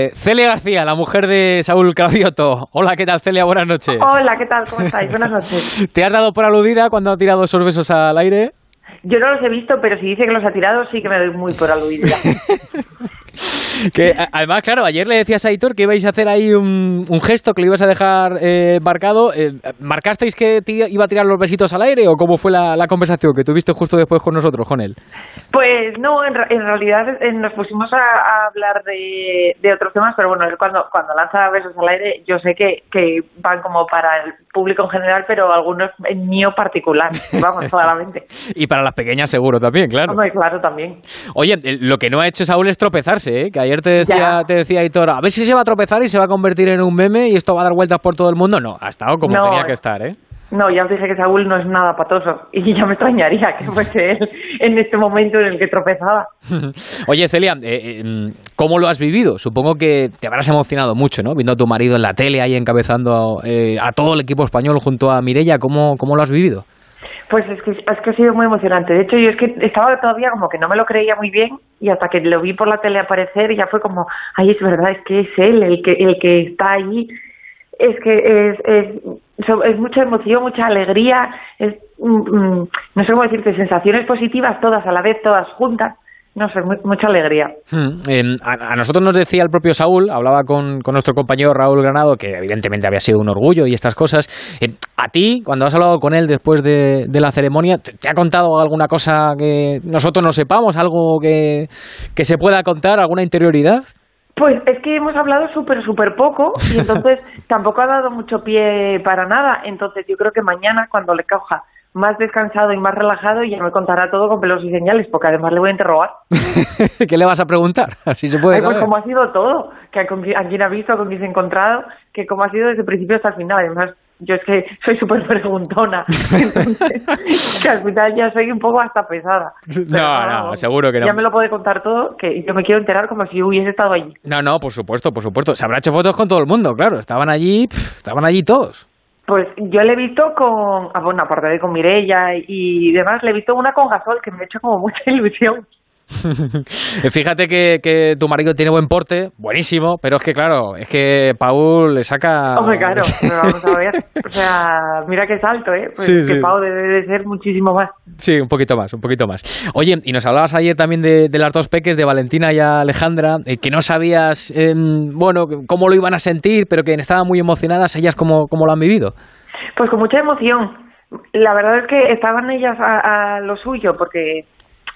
Eh, Celia García, la mujer de Saúl Cravioto. Hola, ¿qué tal, Celia? Buenas noches. Hola, ¿qué tal? ¿Cómo estáis? Buenas noches. ¿Te has dado por aludida cuando ha tirado esos besos al aire? Yo no los he visto, pero si dice que los ha tirado, sí que me doy muy por aludida. que además, claro, ayer le decías a Aitor que ibais a hacer ahí un, gesto que le ibas a dejar eh, marcado. Eh, ¿Marcasteis que iba a tirar los besitos al aire o cómo fue la, conversación que tuviste justo después con nosotros, con él? Pues no, en, realidad eh, nos pusimos a, hablar de, otros temas, pero bueno, cuando, cuando lanza besos al aire, yo sé que, que van como para el público en general, pero algunos en mío particular, vamos, claramente. y para las pequeñas seguro también, claro. claro, también. Oye, lo que no ha hecho Saúl es tropezarse, ¿eh? que ayer te decía, te decía Hitor, a ver si se va a tropezar y se va a convertir en un meme y esto va a dar vueltas por todo el mundo. No, ha estado como tenía que estar, ¿eh? No, ya os dije que Saúl no es nada patoso y ya me extrañaría que fuese él en este momento en el que tropezaba. Oye, Celia, eh, eh, ¿cómo lo has vivido? Supongo que te habrás emocionado mucho, ¿no? Viendo a tu marido en la tele ahí encabezando eh, a todo el equipo español junto a Mirella, ¿cómo, cómo lo has vivido? Pues es que, es que ha sido muy emocionante. De hecho, yo es que estaba todavía como que no me lo creía muy bien y hasta que lo vi por la tele aparecer ya fue como, ay, es verdad, es que es él el que, el que está ahí. Es que es, es, es mucha emoción, mucha alegría, es, mm, mm, no sé cómo decirte, sensaciones positivas todas a la vez, todas juntas no sé, mucha alegría. Hmm, a, nosotros nos decía el propio Saúl, hablaba con, nuestro compañero Raúl Granado, que evidentemente había sido un orgullo y estas cosas. a ti, cuando has hablado con él después de, la ceremonia, ¿te, ha contado alguna cosa que nosotros no sepamos, algo que, que se pueda contar, alguna interioridad? Pues es que hemos hablado súper, súper poco y entonces tampoco ha dado mucho pie para nada. Entonces yo creo que mañana, cuando le coja más descansado y más relajado y ya me contará todo con pelos y señales, porque además le voy a interrogar. ¿Qué le vas a preguntar? Así se puede Pues cómo ha sido todo, que a, quién ha visto, con quién se ha encontrado, que cómo ha sido desde el principio hasta el final. Además, yo es que soy súper preguntona, que al final ya soy un poco hasta pesada. no, no, seguro que no. Ya me lo puede contar todo, que yo me quiero enterar como si hubiese estado allí. No, no, por supuesto, por supuesto. Se habrá hecho fotos con todo el mundo, claro. Estaban allí, estaban allí todos. Pues yo le he visto con, ah, bueno, aparte de con Mirella y demás, le he visto una con Gasol que me ha hecho como mucha ilusión. Fíjate que, tu marido tiene buen porte, buenísimo, pero es que claro, es que Paul le saca... Hombre, claro, vamos a ver. O sea, mira que salto, ¿eh? Pues que Paul debe de ser muchísimo más. Sí, un poquito más, un poquito más. Oye, y nos hablabas ayer también de, las dos peques, de Valentina y Alejandra, eh, que no sabías, em, bueno, cómo lo iban a sentir, pero que estaban muy emocionadas, ellas cómo, cómo lo han vivido. Pues con mucha emoción. La verdad es que estaban ellas a lo suyo, porque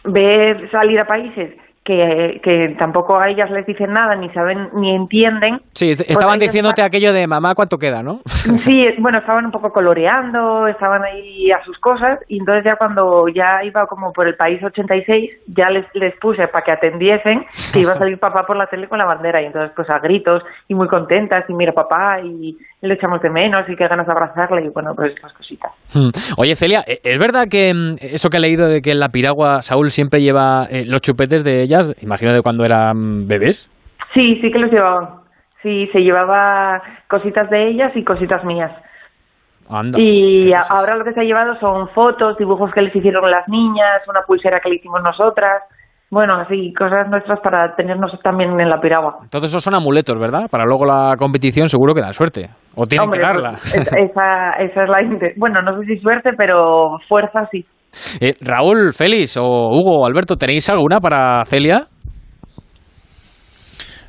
ver salir a países que, que, tampoco a ellas les dicen nada, ni saben, ni entienden. Sí, pues estaban diciéndote aquello de mamá, ¿cuánto queda, no? Sí, bueno, estaban un poco coloreando, estaban ahí a sus cosas, y entonces ya cuando ya iba como por el país 86, ya les, les puse para que atendiesen que iba a salir papá por la tele con la bandera, y entonces pues a gritos, y muy contentas, y mira papá, y le echamos de menos, y qué ganas de abrazarle, y bueno, pues esas cositas. Hmm. Oye, Celia, ¿e-, ¿es verdad que mm, eso que he leído de que en la piragua Saúl siempre lleva eh, los chupetes de ella imagino de cuando eran bebés. Sí, sí que los llevaban. Sí, se llevaba cositas de ellas y cositas mías. y ahora lo que se ha llevado son fotos, dibujos que les hicieron las niñas, una pulsera que le hicimos nosotras. Bueno, así, cosas nuestras para tenernos también en la piragua. Entonces esos son amuletos, ¿verdad? Para luego la competición seguro que dan suerte. O tienen que darla. Esa, esa es la... Bueno, no sé si suerte, pero fuerza sí. Eh, Raúl, Félix o Hugo, Alberto, ¿tenéis alguna para Celia?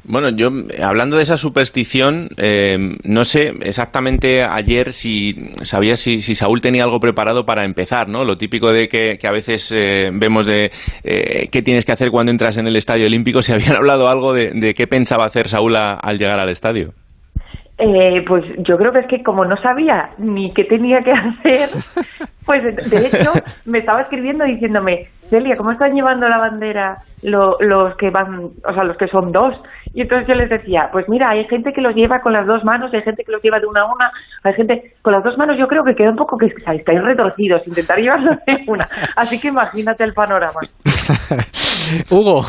Bueno, yo hablando de esa superstición, eh, no sé exactamente ayer si sabía si, Saúl tenía algo preparado para empezar, ¿no? Lo típico de que, a veces eh, vemos de qué tienes que hacer cuando entras en el estadio olímpico, si habían hablado algo de, qué pensaba hacer Saúl al llegar al estadio. Eh, pues yo creo que es que como no sabía ni qué tenía que hacer, pues de hecho me estaba escribiendo diciéndome, Celia, ¿cómo están llevando la bandera los que van, o sea, los que son dos? Y entonces yo les decía, pues mira, hay gente que los lleva con las dos manos, hay gente que los lleva de una a una, hay gente con las dos manos yo creo que queda un poco que estáis retorcidos, intentar llevarlos de una. Así que imagínate el panorama. Hugo.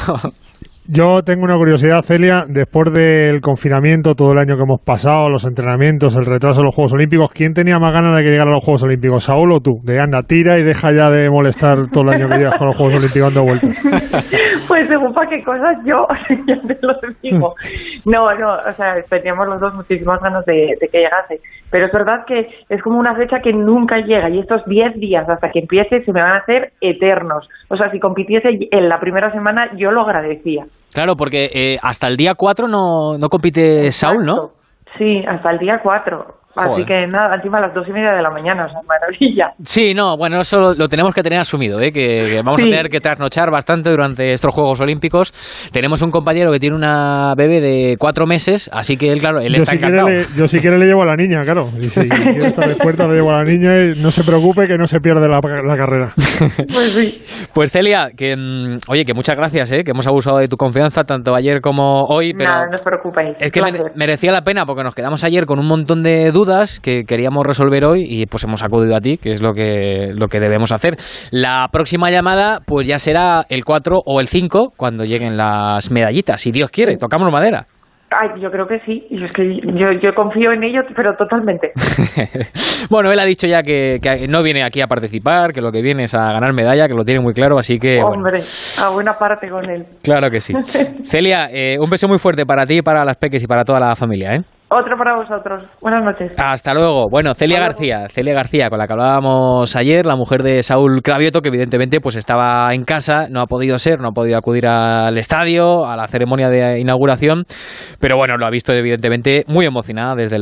Yo tengo una curiosidad, Celia. Después del confinamiento, todo el año que hemos pasado, los entrenamientos, el retraso de los Juegos Olímpicos, ¿quién tenía más ganas de que llegara a los Juegos Olímpicos? ¿Saúl o tú? De anda, tira y deja ya de molestar todo el año que llevas con los Juegos Olímpicos dando vueltas. Pues según para qué cosas yo, ya te lo digo. No, no, o sea, teníamos los dos muchísimas ganas de, de que llegase. Pero es verdad que es como una fecha que nunca llega y estos 10 días hasta que empiece se me van a hacer eternos. O sea, si compitiese en la primera semana yo lo agradecía. Claro, porque eh, hasta el día 4 no, no compite Saúl, ¿no? Sí, hasta el día 4. Así que nada, encima a las dos y media de la mañana, o sea, maravilla. Sí, no, bueno, eso lo, tenemos que tener asumido, ¿eh? que, vamos a tener que trasnochar bastante durante estos Juegos Olímpicos. Tenemos un compañero que tiene una bebé de cuatro meses, así que él, claro, él yo está si encantado. Quiere le, yo si quiere le llevo a la niña, claro. Y si quiere estar despierta, le llevo a la niña y no se preocupe que no se pierde la, la carrera. Pues sí. Pues Celia, que mm, oye, que muchas gracias, ¿eh? que hemos abusado de tu confianza tanto ayer como hoy, pero Nada, no os preocupéis. es que mere- merecía la pena porque nos quedamos ayer con un montón de dudas que queríamos resolver hoy y pues hemos acudido a ti, que es lo que, lo que debemos hacer. La próxima llamada pues ya será el 4 o el 5 cuando lleguen las medallitas, si Dios quiere, tocamos madera. Ay, yo creo que sí. Y es que yo, yo confío en ello, pero totalmente. bueno, él ha dicho ya que, que no viene aquí a participar, que lo que viene es a ganar medalla, que lo tiene muy claro, así que... bueno, Hombre, a buena parte con él. claro que sí. Celia, eh, un beso muy fuerte para ti, para las peques y para toda la familia, ¿eh? Otro para vosotros. Buenas noches. Hasta luego. Bueno, Celia. García, Celia García, con la que hablábamos ayer, la mujer de Saúl Cravioto, que evidentemente pues estaba en casa, no ha podido ser, no ha podido acudir al estadio, a la ceremonia de inauguración, pero bueno, lo ha visto evidentemente muy emocionada desde